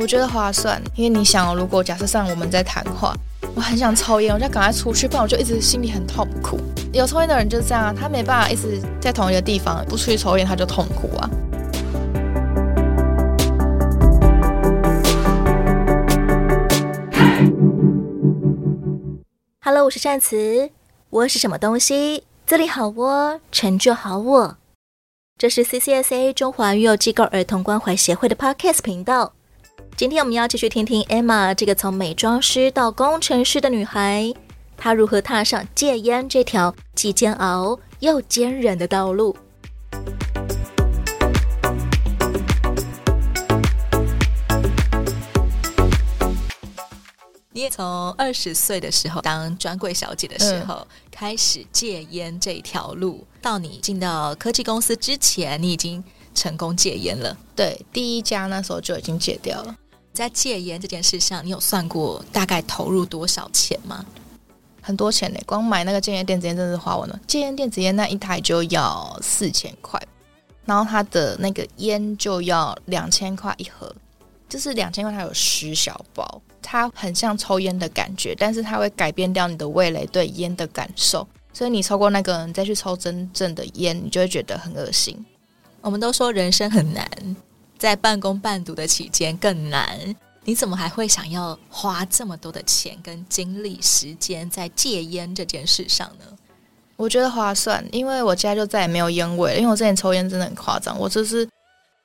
我觉得划算，因为你想，如果假设上我们在谈话，我很想抽烟，我就赶快出去，不然我就一直心里很痛苦。有抽烟的人就是这样，他没办法一直在同一个地方，不出去抽烟他就痛苦啊。Hello，我是善慈，我是什么东西？这里好我，成就好我。这是 CCSA 中华育幼机构儿童关怀协会的 Podcast 频道。今天我们要继续听听 Emma 这个从美妆师到工程师的女孩，她如何踏上戒烟这条既煎熬又坚韧的道路。你也从二十岁的时候当专柜小姐的时候、嗯、开始戒烟这条路，到你进到科技公司之前，你已经成功戒烟了。对，第一家那时候就已经戒掉了。在戒烟这件事上，你有算过大概投入多少钱吗？很多钱呢，光买那个戒烟电子烟真的是花完了。戒烟电子烟那一台就要四千块，然后它的那个烟就要两千块一盒，就是两千块它有十小包，它很像抽烟的感觉，但是它会改变掉你的味蕾对烟的感受，所以你抽过那个你再去抽真正的烟，你就会觉得很恶心。我们都说人生很难。在半工半读的期间更难，你怎么还会想要花这么多的钱跟精力时间在戒烟这件事上呢？我觉得划算，因为我家就再也没有烟味了。因为我之前抽烟真的很夸张，我就是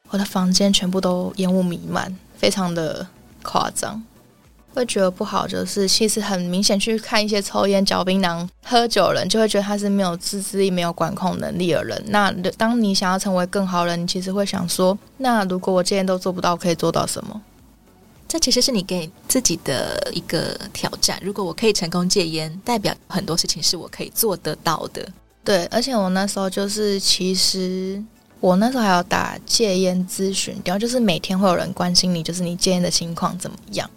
我的房间全部都烟雾弥漫，非常的夸张。会觉得不好，就是其实很明显去看一些抽烟、嚼槟榔、喝酒的人，就会觉得他是没有自制力、没有管控能力的人。那当你想要成为更好的人，你其实会想说：那如果我戒烟都做不到，我可以做到什么？这其实是你给自己的一个挑战。如果我可以成功戒烟，代表很多事情是我可以做得到的。对，而且我那时候就是，其实我那时候还要打戒烟咨询，然后就是每天会有人关心你，就是你戒烟的情况怎么样。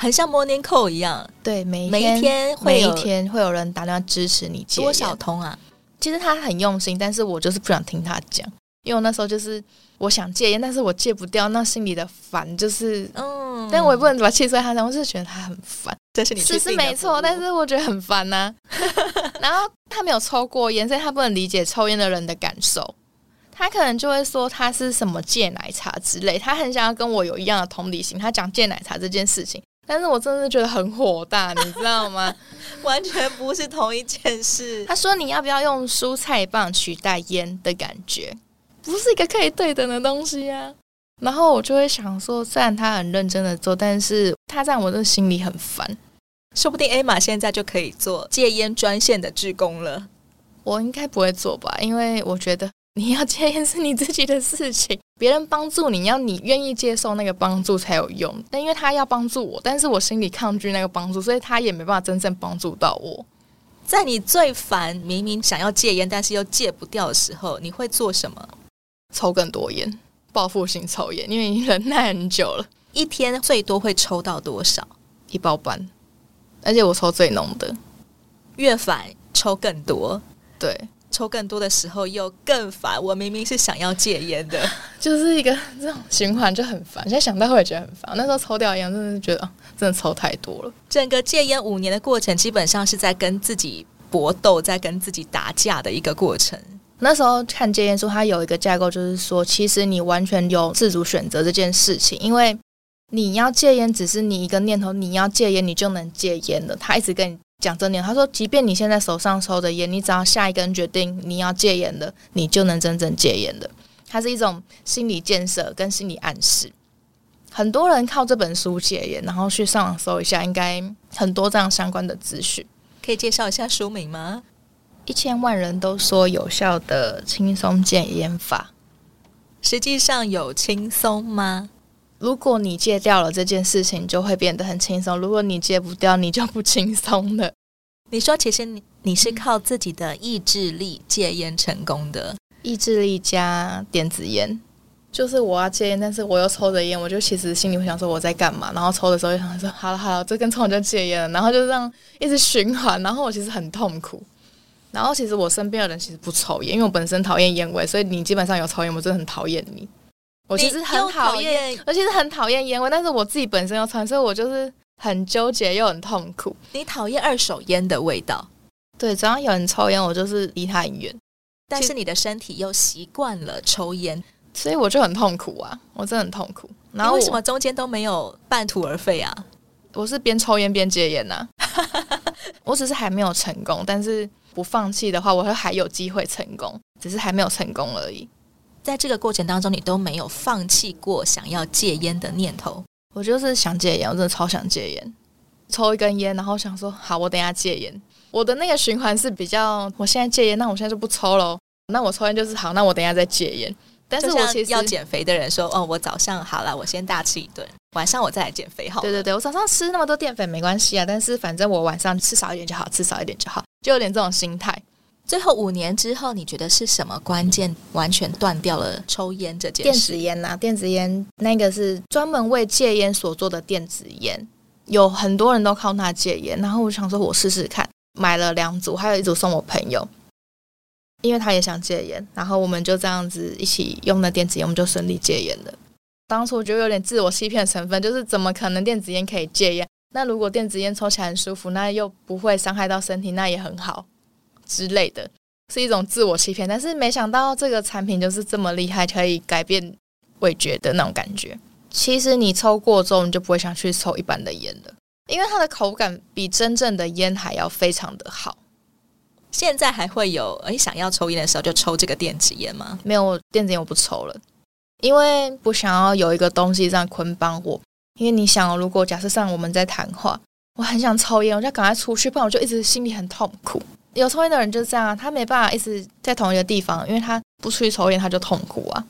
很像 Morning Call 一样，对，每一天，每一天会每一天会有人打电话支持你戒。多少通啊？其实他很用心，但是我就是不想听他讲，因为我那时候就是我想戒烟，但是我戒不掉，那心里的烦就是，嗯，但我也不能把气出在他身上，我是觉得他很烦。这是你是是没错，但是我觉得很烦呐、啊。然后他没有抽过烟，所以他不能理解抽烟的人的感受，他可能就会说他是什么戒奶茶之类，他很想要跟我有一样的同理心，他讲戒奶茶这件事情。但是我真的觉得很火大，你知道吗？完全不是同一件事。他说：“你要不要用蔬菜棒取代烟的感觉？不是一个可以对等的东西啊。”然后我就会想说，虽然他很认真的做，但是他在我的心里很烦。说不定 Emma 现在就可以做戒烟专线的志工了。我应该不会做吧，因为我觉得。你要戒烟是你自己的事情，别人帮助你要你愿意接受那个帮助才有用。但因为他要帮助我，但是我心里抗拒那个帮助，所以他也没办法真正帮助到我。在你最烦、明明想要戒烟但是又戒不掉的时候，你会做什么？抽更多烟，报复性抽烟，因为你忍耐很久了。一天最多会抽到多少？一包半，而且我抽最浓的。越烦抽更多，对。抽更多的时候又更烦，我明明是想要戒烟的，就是一个这种循环就很烦。现在想到会觉得很烦，那时候抽掉烟真的是觉得真的抽太多了。整个戒烟五年的过程，基本上是在跟自己搏斗，在跟自己打架的一个过程。那时候看戒烟书，它有一个架构，就是说，其实你完全有自主选择这件事情，因为你要戒烟，只是你一个念头，你要戒烟，你就能戒烟了。他一直跟你。讲真点，他说，即便你现在手上抽的烟，你只要下一个人决定你要戒烟的，你就能真正戒烟的。它是一种心理建设跟心理暗示。很多人靠这本书戒烟，然后去上网搜一下，应该很多这样相关的资讯。可以介绍一下书名吗？一千万人都说有效的轻松戒烟法，实际上有轻松吗？如果你戒掉了这件事情，就会变得很轻松；如果你戒不掉，你就不轻松了。你说，其实你你是靠自己的意志力戒烟成功的，意志力加电子烟，就是我要戒烟，但是我又抽着烟，我就其实心里会想说我在干嘛？然后抽的时候就想说好了好了，这根抽完就戒烟了，然后就这样一直循环，然后我其实很痛苦。然后其实我身边的人其实不抽烟，因为我本身讨厌烟味，所以你基本上有抽烟，我真的很讨厌你。我其实很讨厌，我其实很讨厌烟味，但是我自己本身要穿，所以我就是很纠结又很痛苦。你讨厌二手烟的味道？对，只要有人抽烟，我就是离他很远。但是你的身体又习惯了抽烟，所以我就很痛苦啊！我真的很痛苦。然后为什么中间都没有半途而废啊？我是边抽烟边戒烟呐。我只是还没有成功，但是不放弃的话，我会还有机会成功，只是还没有成功而已。在这个过程当中，你都没有放弃过想要戒烟的念头。我就是想戒烟，我真的超想戒烟。抽一根烟，然后想说好，我等一下戒烟。我的那个循环是比较，我现在戒烟，那我现在就不抽喽。那我抽烟就是好，那我等一下再戒烟。但是我其实要减肥的人说，哦，我早上好了，我先大吃一顿，晚上我再来减肥好。对对对，我早上吃那么多淀粉没关系啊，但是反正我晚上吃少一点就好，吃少一点就好，就有点这种心态。最后五年之后，你觉得是什么关键完全断掉了抽烟这件事？电子烟呐，电子烟那个是专门为戒烟所做的电子烟，有很多人都靠它戒烟，然后我想说，我试试看，买了两组，还有一组送我朋友。因为他也想戒烟，然后我们就这样子一起用那电子烟，我们就顺利戒烟了。当初我觉得有点自我欺骗成分，就是怎么可能电子烟可以戒烟？那如果电子烟抽起来很舒服，那又不会伤害到身体，那也很好之类的，是一种自我欺骗。但是没想到这个产品就是这么厉害，可以改变味觉的那种感觉。其实你抽过之后，你就不会想去抽一般的烟了，因为它的口感比真正的烟还要非常的好。现在还会有诶，想要抽烟的时候就抽这个电子烟吗？没有，电子烟我不抽了，因为不想要有一个东西这样捆绑我。因为你想，如果假设上我们在谈话，我很想抽烟，我就赶快出去，不然我就一直心里很痛苦。有抽烟的人就是这样啊，他没办法一直在同一个地方，因为他不出去抽烟，他就痛苦啊。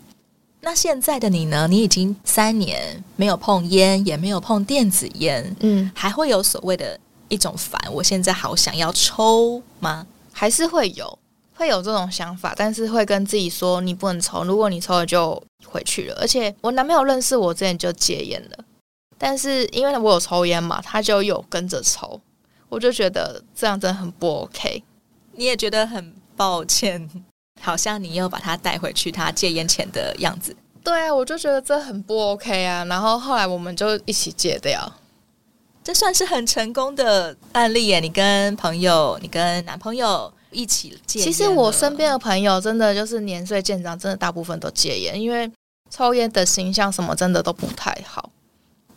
那现在的你呢？你已经三年没有碰烟，也没有碰电子烟，嗯，还会有所谓的一种烦，我现在好想要抽吗？还是会有，会有这种想法，但是会跟自己说你不能抽，如果你抽了就回去了。而且我男朋友认识我之前就戒烟了，但是因为我有抽烟嘛，他就有跟着抽，我就觉得这样真的很不 OK。你也觉得很抱歉，好像你又把他带回去他戒烟前的样子。对啊，我就觉得这很不 OK 啊。然后后来我们就一起戒掉。这算是很成功的案例耶！你跟朋友，你跟男朋友一起戒。其实我身边的朋友真的就是年岁渐长，真的大部分都戒烟，因为抽烟的形象什么真的都不太好。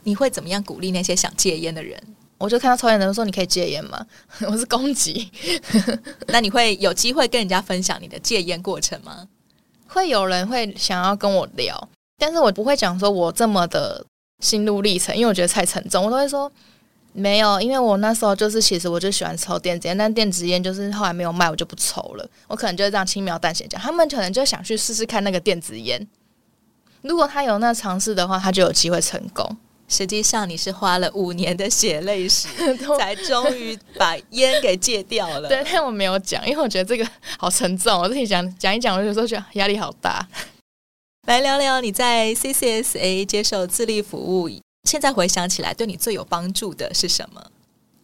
你会怎么样鼓励那些想戒烟的人？我就看到抽烟的人说：“你可以戒烟吗？” 我是攻击。那你会有机会跟人家分享你的戒烟过程吗？会有人会想要跟我聊，但是我不会讲说我这么的心路历程，因为我觉得太沉重，我都会说。没有，因为我那时候就是，其实我就喜欢抽电子烟，但电子烟就是后来没有卖，我就不抽了。我可能就是这样轻描淡写讲，他们可能就想去试试看那个电子烟。如果他有那尝试的话，他就有机会成功。实际上，你是花了五年的血泪史，才终于把烟给戒掉了。对，但我没有讲，因为我觉得这个好沉重，我自己讲讲一讲，我有时候觉得压力好大。来聊聊你在 CCSA 接受自立服务。现在回想起来，对你最有帮助的是什么？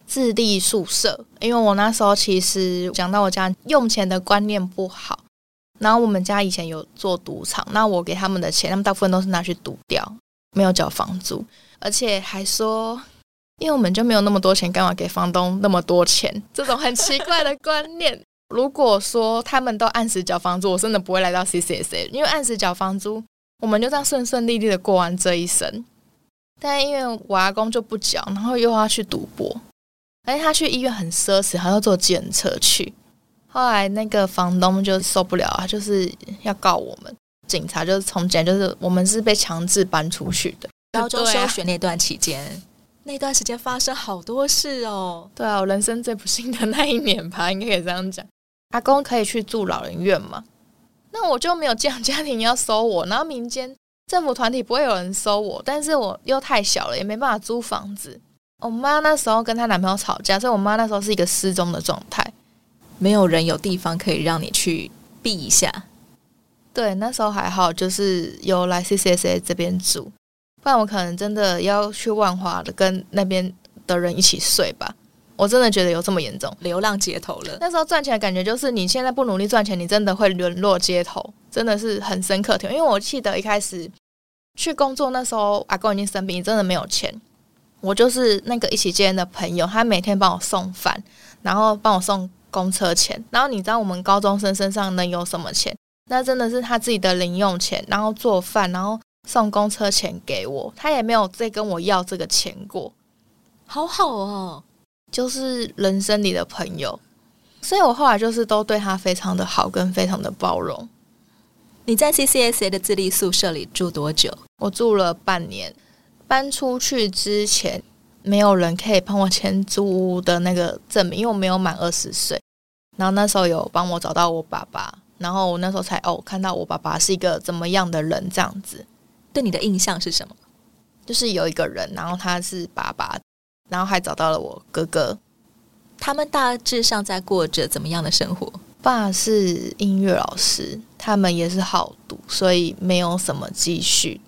自立宿舍，因为我那时候其实讲到我家用钱的观念不好，然后我们家以前有做赌场，那我给他们的钱，他们大部分都是拿去赌掉，没有缴房租，而且还说，因为我们就没有那么多钱，干嘛给房东那么多钱？这种很奇怪的观念。如果说他们都按时缴房租，我真的不会来到 CCSA，因为按时缴房租，我们就这样顺顺利利的过完这一生。但因为我阿公就不缴，然后又要去赌博，而且他去医院很奢侈，还要坐计程车去。后来那个房东就受不了啊，就是要告我们。警察就是从简，就是我们是被强制搬出去的。高中休学那段期间，啊、那段时间发生好多事哦。对啊，我人生最不幸的那一年吧，应该可以这样讲。阿公可以去住老人院吗？那我就没有这样家庭要收我，然后民间。政府团体不会有人收我，但是我又太小了，也没办法租房子。我妈那时候跟她男朋友吵架，所以我妈那时候是一个失踪的状态，没有人有地方可以让你去避一下。对，那时候还好，就是有来 CCSA 这边住，不然我可能真的要去万华的跟那边的人一起睡吧。我真的觉得有这么严重，流浪街头了。那时候赚钱的感觉就是，你现在不努力赚钱，你真的会沦落街头，真的是很深刻的。因为我记得一开始去工作那时候，阿公已经生病，真的没有钱。我就是那个一起接的朋友，他每天帮我送饭，然后帮我送公车钱。然后你知道我们高中生身上能有什么钱？那真的是他自己的零用钱，然后做饭，然后送公车钱给我，他也没有再跟我要这个钱过。好好哦，就是人生里的朋友。所以我后来就是都对他非常的好，跟非常的包容。你在 CCSA 的自立宿舍里住多久？我住了半年。搬出去之前，没有人可以帮我签租屋的那个证明，因为我没有满二十岁。然后那时候有帮我找到我爸爸，然后我那时候才哦看到我爸爸是一个怎么样的人，这样子。对你的印象是什么？就是有一个人，然后他是爸爸，然后还找到了我哥哥。他们大致上在过着怎么样的生活？爸是音乐老师，他们也是好赌，所以没有什么积蓄。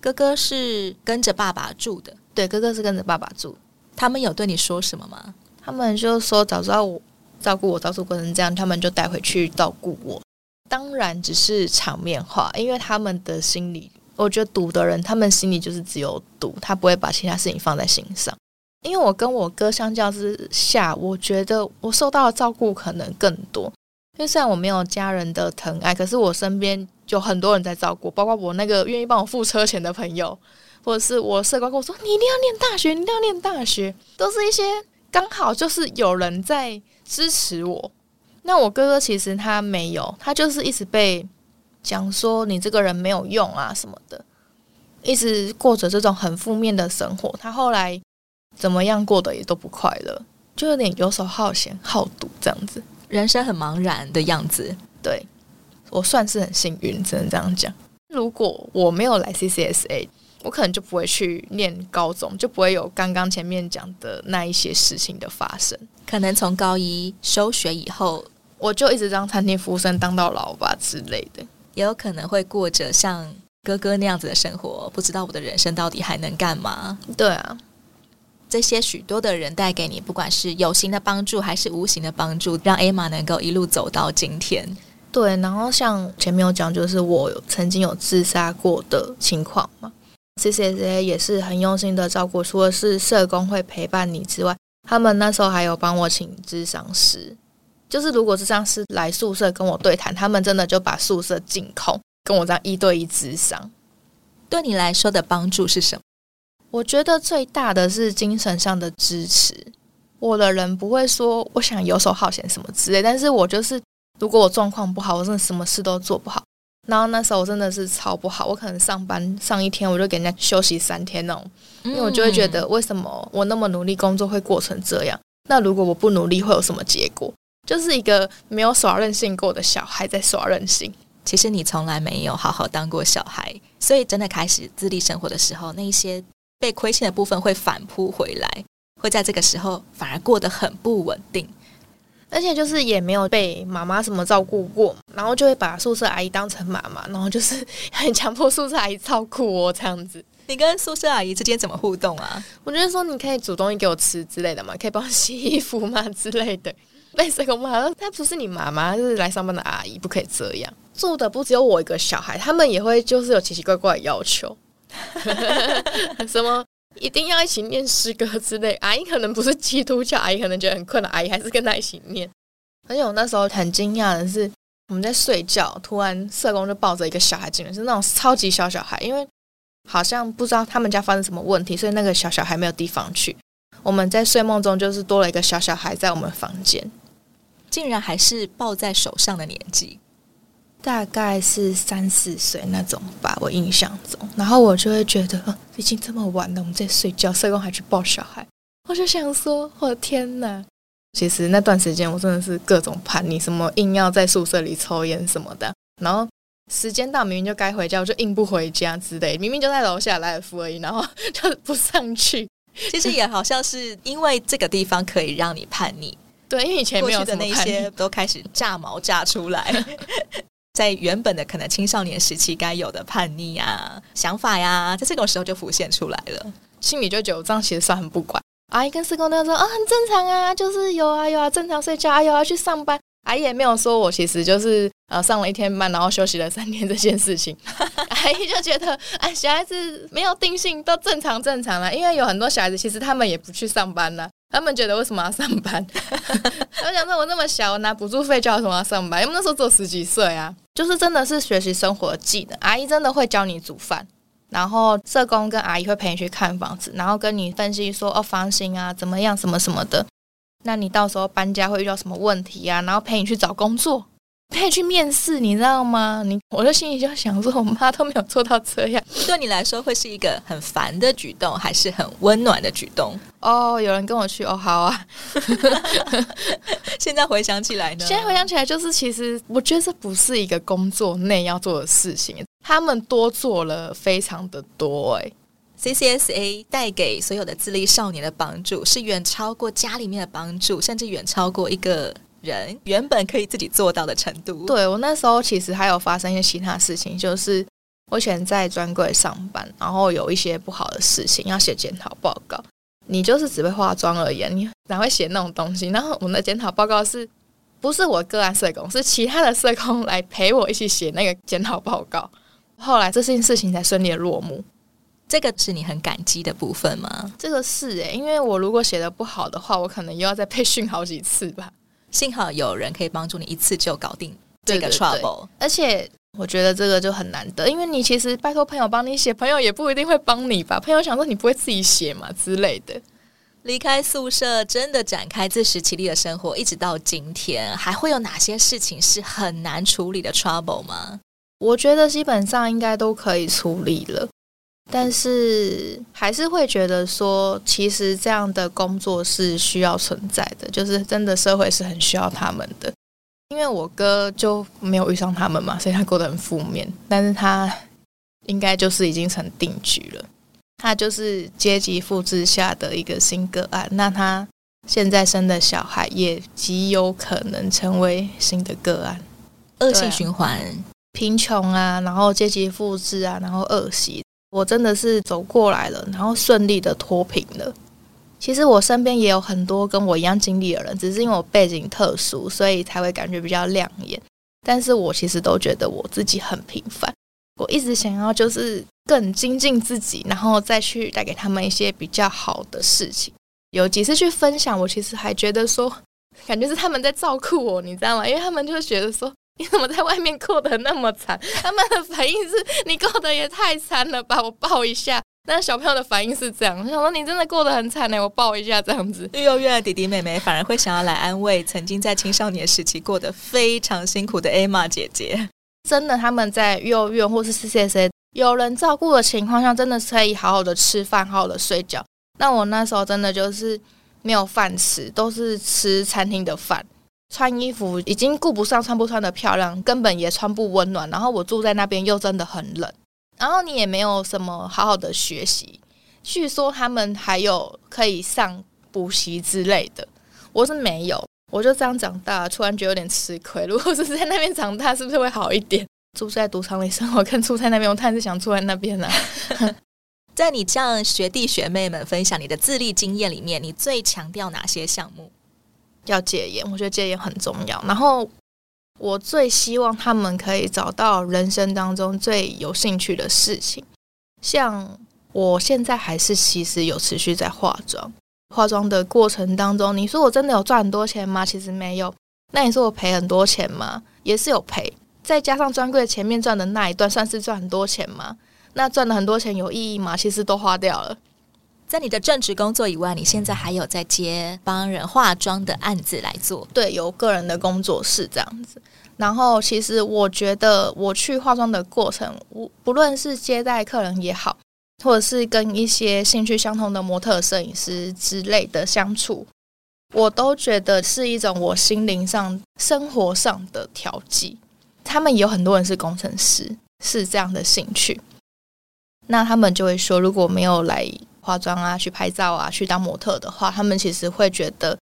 哥哥是跟着爸爸住的，对，哥哥是跟着爸爸住。他们有对你说什么吗？他们就说早知道我照顾我照顾过成这样，他们就带回去照顾我。当然只是场面话，因为他们的心里，我觉得赌的人，他们心里就是只有赌，他不会把其他事情放在心上。因为我跟我哥相较之下，我觉得我受到的照顾可能更多。因为虽然我没有家人的疼爱，可是我身边就很多人在照顾，包括我那个愿意帮我付车钱的朋友，或者是我社工跟我说：“你一定要念大学，你一定要念大学。”都是一些刚好就是有人在支持我。那我哥哥其实他没有，他就是一直被讲说你这个人没有用啊什么的，一直过着这种很负面的生活。他后来。怎么样过得也都不快乐，就有点游手好闲、好赌这样子，人生很茫然的样子。对，我算是很幸运，只能这样讲。如果我没有来 CCSA，我可能就不会去念高中，就不会有刚刚前面讲的那一些事情的发生。可能从高一休学以后，我就一直当餐厅服务生当到老吧之类的，也有可能会过着像哥哥那样子的生活。不知道我的人生到底还能干嘛？对啊。这些许多的人带给你，不管是有形的帮助还是无形的帮助，让 Emma 能够一路走到今天。对，然后像前面有讲，就是我有曾经有自杀过的情况嘛。CCSA 也是很用心的照顾，除了是社工会陪伴你之外，他们那时候还有帮我请咨商师。就是如果咨商师来宿舍跟我对谈，他们真的就把宿舍净空，跟我这样一对一咨商。对你来说的帮助是什么？我觉得最大的是精神上的支持。我的人不会说我想游手好闲什么之类，但是我就是如果我状况不好，我真的什么事都做不好。然后那时候我真的是超不好，我可能上班上一天，我就给人家休息三天那种，因为我就会觉得为什么我那么努力工作会过成这样？那如果我不努力会有什么结果？就是一个没有耍任性过的小孩在耍任性。其实你从来没有好好当过小孩，所以真的开始自立生活的时候，那一些。被亏欠的部分会反扑回来，会在这个时候反而过得很不稳定，而且就是也没有被妈妈什么照顾过，然后就会把宿舍阿姨当成妈妈，然后就是很强迫宿舍阿姨照顾我这样子。你跟宿舍阿姨之间怎么互动啊？我觉得说你可以煮东西给我吃之类的嘛，可以帮我洗衣服嘛之类的。被社工骂说她不是你妈妈，就是来上班的阿姨，不可以这样。住的不只有我一个小孩，他们也会就是有奇奇怪怪的要求。什么一定要一起念诗歌之类？阿姨可能不是基督教，阿姨可能觉得很困难，阿姨还是跟他一起念。而且我那时候很惊讶的是，我们在睡觉，突然社工就抱着一个小孩进来，是那种超级小小孩，因为好像不知道他们家发生什么问题，所以那个小小孩没有地方去。我们在睡梦中就是多了一个小小孩在我们房间，竟然还是抱在手上的年纪。大概是三四岁那种吧，我印象中。然后我就会觉得，哦，已经这么晚了，我们在睡觉，社工还去抱小孩，我就想说，我的天哪！其实那段时间我真的是各种叛逆，什么硬要在宿舍里抽烟什么的。然后时间到，明明就该回家，我就硬不回家之类。明明就在楼下来尔夫而已，然后 就不上去。其实也好像是因为这个地方可以让你叛逆，对，因为以前没有的那些都开始炸毛炸出来。在原本的可能青少年时期该有的叛逆啊、想法呀，在这种时候就浮现出来了，心里就觉得这样其实算很不乖。阿姨跟社工都说啊，很正常啊，就是有啊有啊，正常睡觉，啊有啊去上班。阿姨也没有说我其实就是呃上了一天班，然后休息了三天这件事情。阿姨就觉得，哎，小孩子没有定性都正常正常啦，因为有很多小孩子其实他们也不去上班呢，他们觉得为什么要上班？我想说，我那么小，我拿补助费，叫为什么要上班？因为那时候只有十几岁啊，就是真的是学习生活技能。阿姨真的会教你煮饭，然后社工跟阿姨会陪你去看房子，然后跟你分析说哦，房型啊怎么样，什么什么的。那你到时候搬家会遇到什么问题啊？然后陪你去找工作。陪你去面试，你知道吗？你我的心里就想说，我妈都没有做到这样。对你来说，会是一个很烦的举动，还是很温暖的举动？哦，有人跟我去，哦，好啊。现在回想起来呢？现在回想起来，就是其实我觉得这不是一个工作内要做的事情，他们多做了非常的多。哎，CCSA 带给所有的自立少年的帮助，是远超过家里面的帮助，甚至远超过一个。人原本可以自己做到的程度。对，我那时候其实还有发生一些其他事情，就是我以前在专柜上班，然后有一些不好的事情要写检讨报告。你就是只会化妆而已，你哪会写那种东西？然后我们的检讨报告是不是我个案社工，是其他的社工来陪我一起写那个检讨报告。后来这件事情才顺利的落幕。这个是你很感激的部分吗？这个是诶，因为我如果写的不好的话，我可能又要再培训好几次吧。幸好有人可以帮助你一次就搞定这个 trouble，而且我觉得这个就很难得，因为你其实拜托朋友帮你写，朋友也不一定会帮你吧？朋友想说你不会自己写嘛之类的。离开宿舍，真的展开自食其力的生活，一直到今天，还会有哪些事情是很难处理的 trouble 吗？我觉得基本上应该都可以处理了。但是还是会觉得说，其实这样的工作是需要存在的，就是真的社会是很需要他们的。因为我哥就没有遇上他们嘛，所以他过得很负面。但是他应该就是已经成定局了，他就是阶级复制下的一个新个案。那他现在生的小孩也极有可能成为新的个案，恶性循环，贫穷啊，然后阶级复制啊，然后恶习。我真的是走过来了，然后顺利的脱贫了。其实我身边也有很多跟我一样经历的人，只是因为我背景特殊，所以才会感觉比较亮眼。但是我其实都觉得我自己很平凡。我一直想要就是更精进自己，然后再去带给他们一些比较好的事情。有几次去分享，我其实还觉得说，感觉是他们在照顾我，你知道吗？因为他们就觉得说。你怎么在外面过得那么惨？他们的反应是你过得也太惨了吧，我抱一下。那小朋友的反应是这样，我想说你真的过得很惨呢，我抱一下这样子。幼幼院的弟弟妹妹反而会想要来安慰曾经在青少年时期过得非常辛苦的 Emma 姐姐。真的，他们在幼儿园或是 CCSA 有人照顾的情况下，真的是可以好好的吃饭，好好的睡觉。那我那时候真的就是没有饭吃，都是吃餐厅的饭。穿衣服已经顾不上穿不穿的漂亮，根本也穿不温暖。然后我住在那边又真的很冷，然后你也没有什么好好的学习。据说他们还有可以上补习之类的，我是没有，我就这样长大，突然觉得有点吃亏。如果是在那边长大，是不是会好一点？住在赌场里生活跟住在那边，我太是想住在那边了、啊。在你这样学弟学妹们分享你的自立经验里面，你最强调哪些项目？要戒烟，我觉得戒烟很重要。然后我最希望他们可以找到人生当中最有兴趣的事情。像我现在还是其实有持续在化妆，化妆的过程当中，你说我真的有赚很多钱吗？其实没有。那你说我赔很多钱吗？也是有赔。再加上专柜前面赚的那一段，算是赚很多钱吗？那赚了很多钱有意义吗？其实都花掉了。在你的正职工作以外，你现在还有在接帮人化妆的案子来做？对，有个人的工作室这样子。然后，其实我觉得我去化妆的过程，不不论是接待客人也好，或者是跟一些兴趣相同的模特、摄影师之类的相处，我都觉得是一种我心灵上、生活上的调剂。他们有很多人是工程师，是这样的兴趣，那他们就会说，如果没有来。化妆啊，去拍照啊，去当模特的话，他们其实会觉得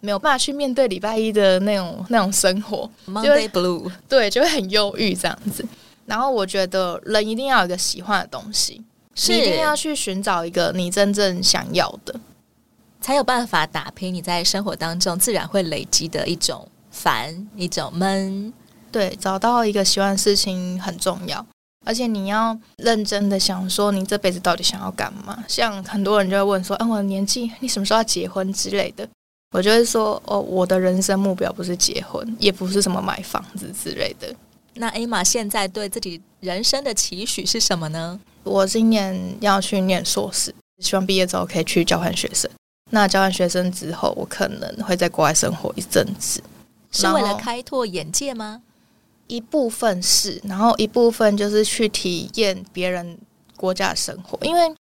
没有办法去面对礼拜一的那种 那种生活，Monday Blue，对，就会很忧郁这样子。然后我觉得人一定要有一个喜欢的东西，是一定要去寻找一个你真正想要的，才有办法打拼你在生活当中自然会累积的一种烦，一种闷。对，找到一个喜欢的事情很重要。而且你要认真的想说，你这辈子到底想要干嘛？像很多人就会问说，嗯，我的年纪，你什么时候要结婚之类的？我就会说，哦，我的人生目标不是结婚，也不是什么买房子之类的。那 Emma 现在对自己人生的期许是什么呢？我今年要去念硕士，希望毕业之后可以去交换学生。那交换学生之后，我可能会在国外生活一阵子，是为了开拓眼界吗？一部分是，然后一部分就是去体验别人国家的生活，因为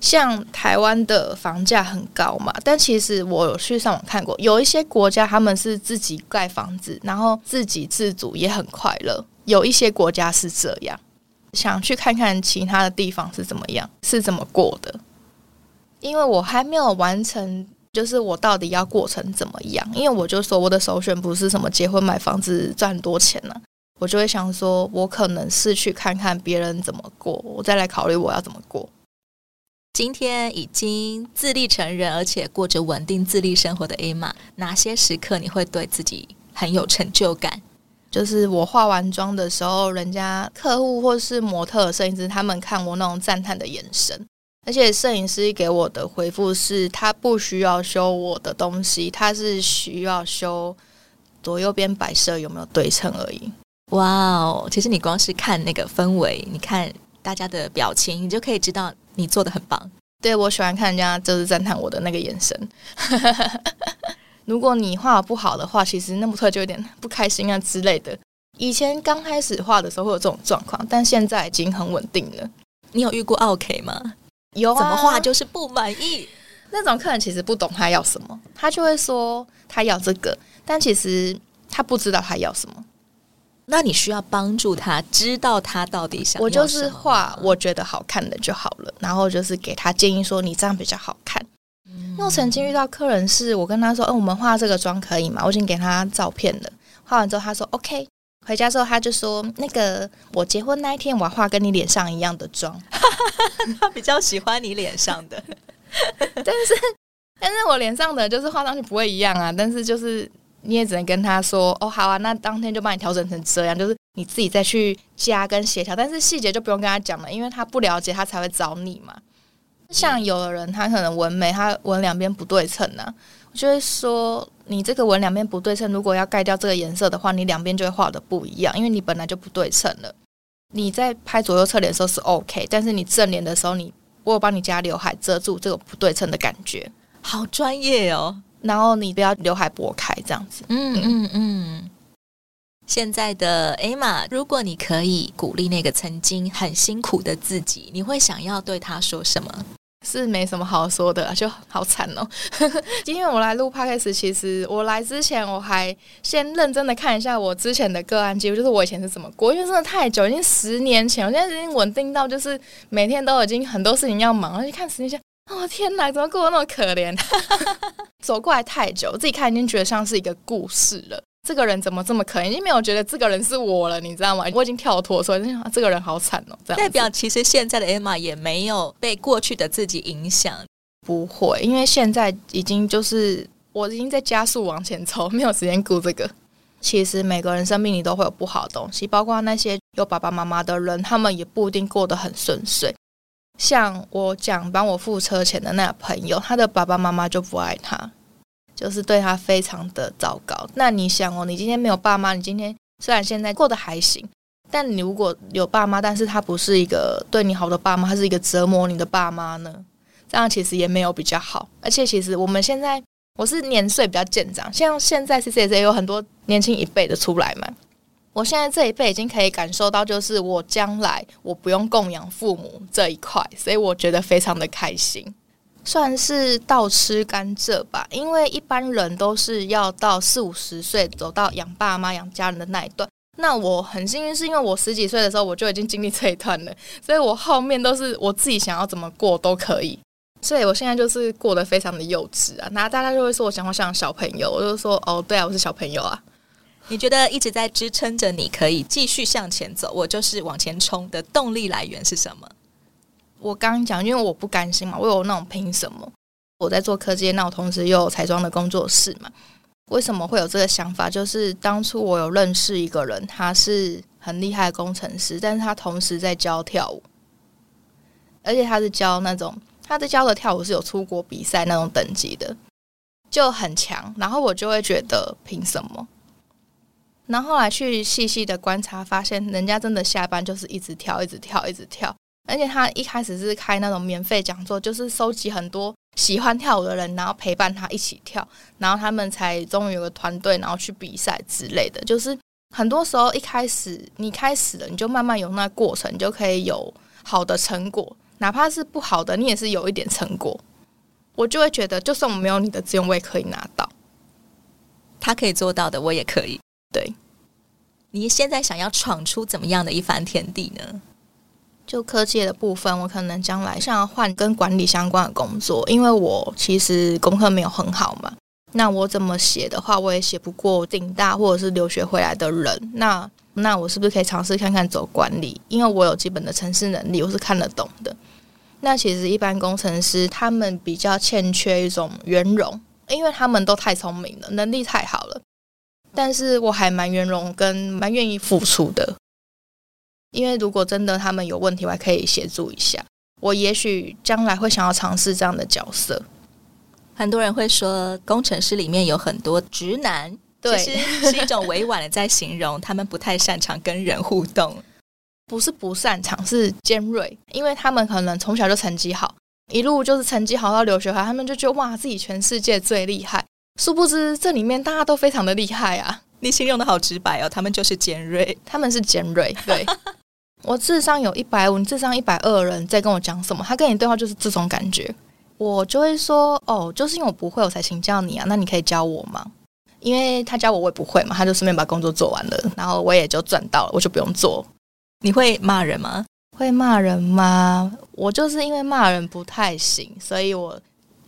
像台湾的房价很高嘛，但其实我有去上网看过，有一些国家他们是自己盖房子，然后自给自足也很快乐。有一些国家是这样，想去看看其他的地方是怎么样，是怎么过的。因为我还没有完成，就是我到底要过成怎么样？因为我就说我的首选不是什么结婚买房子赚多钱呢、我就会想说，我可能是去看看别人怎么过，我再来考虑我要怎么过。今天已经自立成人，而且过着稳定自立生活的 Emma，哪些时刻你会对自己很有成就感？就是我化完妆的时候，人家客户或是模特、摄影师他们看我那种赞叹的眼神，而且摄影师给我的回复是他不需要修我的东西，他是需要修左右边摆设有没有对称而已。哇哦！其实你光是看那个氛围，你看大家的表情，你就可以知道你做的很棒。对，我喜欢看人家就是赞叹我的那个眼神。如果你画不好的话，其实那模特就有点不开心啊之类的。以前刚开始画的时候会有这种状况，但现在已经很稳定了。你有遇过 OK 吗？有啊，怎么画就是不满意。那种客人其实不懂他要什么，他就会说他要这个，但其实他不知道他要什么。那你需要帮助他知道他到底想。我就是画我觉得好看的就好了，然后就是给他建议说，你这样比较好看。因为我曾经遇到客人是我跟他说，嗯，我们画这个妆可以吗？我已经给他照片了，画完之后他说 OK，回家之后他就说，那个我结婚那一天我要画跟你脸上一样的妆，他 比较喜欢你脸上的，但是但是我脸上的就是画上去不会一样啊，但是就是。你也只能跟他说哦，好啊，那当天就帮你调整成这样，就是你自己再去加跟协调，但是细节就不用跟他讲了，因为他不了解，他才会找你嘛。像有的人他可能纹眉，他纹两边不对称呢、啊，我就会说你这个纹两边不对称，如果要盖掉这个颜色的话，你两边就会画的不一样，因为你本来就不对称了。你在拍左右侧脸的时候是 OK，但是你正脸的时候，你我有帮你加刘海遮住这个不对称的感觉，好专业哦。然后你不要刘海拨开这样子。嗯嗯嗯。现在的 Emma，如果你可以鼓励那个曾经很辛苦的自己，你会想要对他说什么？是没什么好说的，就好惨哦。今天我来录 Podcast，其实我来之前我还先认真的看一下我之前的个案记录，就是我以前是怎么过，因为真的太久，已经十年前，我现在已经稳定到就是每天都已经很多事情要忙，而且看十年前。哦天哪，怎么过得那么可怜？走过来太久，自己看已经觉得像是一个故事了。这个人怎么这么可怜？已经没有觉得这个人是我了，你知道吗？我已经跳脱，所以这个人好惨哦。这样代表其实现在的 Emma 也没有被过去的自己影响，不会，因为现在已经就是我已经在加速往前走，没有时间顾这个。其实每个人生命里都会有不好的东西，包括那些有爸爸妈妈的人，他们也不一定过得很顺遂。像我讲帮我付车钱的那个朋友，他的爸爸妈妈就不爱他，就是对他非常的糟糕。那你想哦，你今天没有爸妈，你今天虽然现在过得还行，但你如果有爸妈，但是他不是一个对你好的爸妈，他是一个折磨你的爸妈呢？这样其实也没有比较好。而且其实我们现在，我是年岁比较渐长，像现在 C C S 有很多年轻一辈的出来嘛。我现在这一辈已经可以感受到，就是我将来我不用供养父母这一块，所以我觉得非常的开心，算是倒吃甘蔗吧。因为一般人都是要到四五十岁走到养爸妈、养家人的那一段，那我很幸运，是因为我十几岁的时候我就已经经历这一段了，所以我后面都是我自己想要怎么过都可以，所以我现在就是过得非常的幼稚啊。那大家就会说我讲话像小朋友，我就说哦，对啊，我是小朋友啊。你觉得一直在支撑着你可以继续向前走，我就是往前冲的动力来源是什么？我刚刚讲，因为我不甘心嘛，我有那种凭什么？我在做科技，那我同时又有彩妆的工作室嘛。为什么会有这个想法？就是当初我有认识一个人，他是很厉害的工程师，但是他同时在教跳舞，而且他是教那种他在教的跳舞是有出国比赛那种等级的，就很强。然后我就会觉得凭什么？然后后来去细细的观察，发现人家真的下班就是一直跳，一直跳，一直跳。而且他一开始是开那种免费讲座，就是收集很多喜欢跳舞的人，然后陪伴他一起跳，然后他们才终于有个团队，然后去比赛之类的。就是很多时候一开始你开始了，你就慢慢有那过程，你就可以有好的成果，哪怕是不好的，你也是有一点成果。我就会觉得，就算我没有你的资源，我也可以拿到。他可以做到的，我也可以。对，你现在想要闯出怎么样的一番天地呢？就科技的部分，我可能将来想要换跟管理相关的工作，因为我其实功课没有很好嘛。那我怎么写的话，我也写不过顶大或者是留学回来的人。那那我是不是可以尝试看看走管理？因为我有基本的程式能力，我是看得懂的。那其实一般工程师他们比较欠缺一种圆融，因为他们都太聪明了，能力太好了。但是我还蛮圆融，跟蛮愿意付出的。因为如果真的他们有问题，我还可以协助一下。我也许将来会想要尝试这样的角色。很多人会说，工程师里面有很多直男，对，其实是一种委婉的在形容 他们不太擅长跟人互动。不是不擅长，是尖锐。因为他们可能从小就成绩好，一路就是成绩好到留学回来，他们就觉得哇，自己全世界最厉害。殊不知这里面大家都非常的厉害啊！你形容的好直白哦，他们就是尖锐，他们是尖锐，对。我智商有一百五，你智商一百二的人在跟我讲什么？他跟你对话就是这种感觉，我就会说哦，就是因为我不会，我才请教你啊。那你可以教我吗？因为他教我，我也不会嘛。他就顺便把工作做完了，然后我也就赚到了，我就不用做。你会骂人吗？会骂人吗？我就是因为骂人不太行，所以我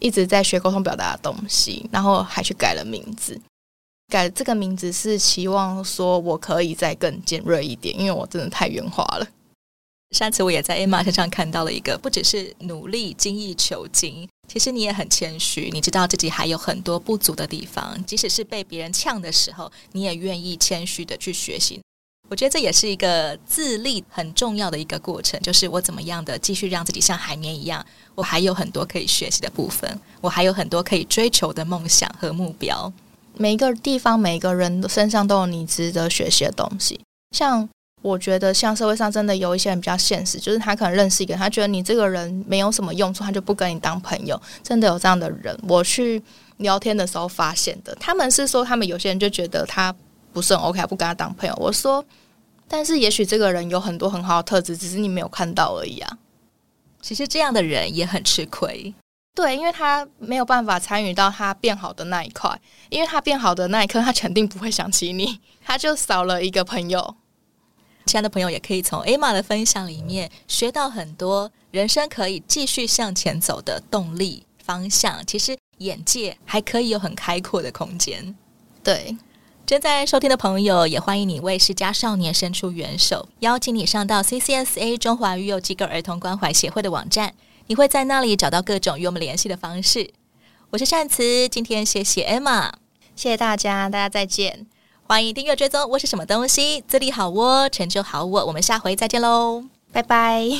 一直在学沟通表达的东西，然后还去改了名字。改这个名字是期望说我可以再更尖锐一点，因为我真的太圆滑了。上次我也在 Emma 身上看到了一个，不只是努力精益求精，其实你也很谦虚，你知道自己还有很多不足的地方，即使是被别人呛的时候，你也愿意谦虚的去学习。我觉得这也是一个自立很重要的一个过程，就是我怎么样的继续让自己像海绵一样，我还有很多可以学习的部分，我还有很多可以追求的梦想和目标。每一个地方，每一个人身上都有你值得学习的东西。像我觉得，像社会上真的有一些人比较现实，就是他可能认识一个人，他觉得你这个人没有什么用处，他就不跟你当朋友。真的有这样的人，我去聊天的时候发现的。他们是说，他们有些人就觉得他不是很 OK，不跟他当朋友。我说，但是也许这个人有很多很好的特质，只是你没有看到而已啊。其实这样的人也很吃亏。对，因为他没有办法参与到他变好的那一块，因为他变好的那一刻，他肯定不会想起你，他就少了一个朋友。亲爱的朋友，也可以从 Emma 的分享里面学到很多人生可以继续向前走的动力方向。其实眼界还可以有很开阔的空间。对，正在收听的朋友，也欢迎你为世家少年伸出援手，邀请你上到 CCSA 中华育幼机构儿童关怀协会的网站。你会在那里找到各种与我们联系的方式。我是善慈，今天谢谢 Emma，谢谢大家，大家再见。欢迎订阅追踪，我是什么东西？自立好我，成就好我，我们下回再见喽，拜拜。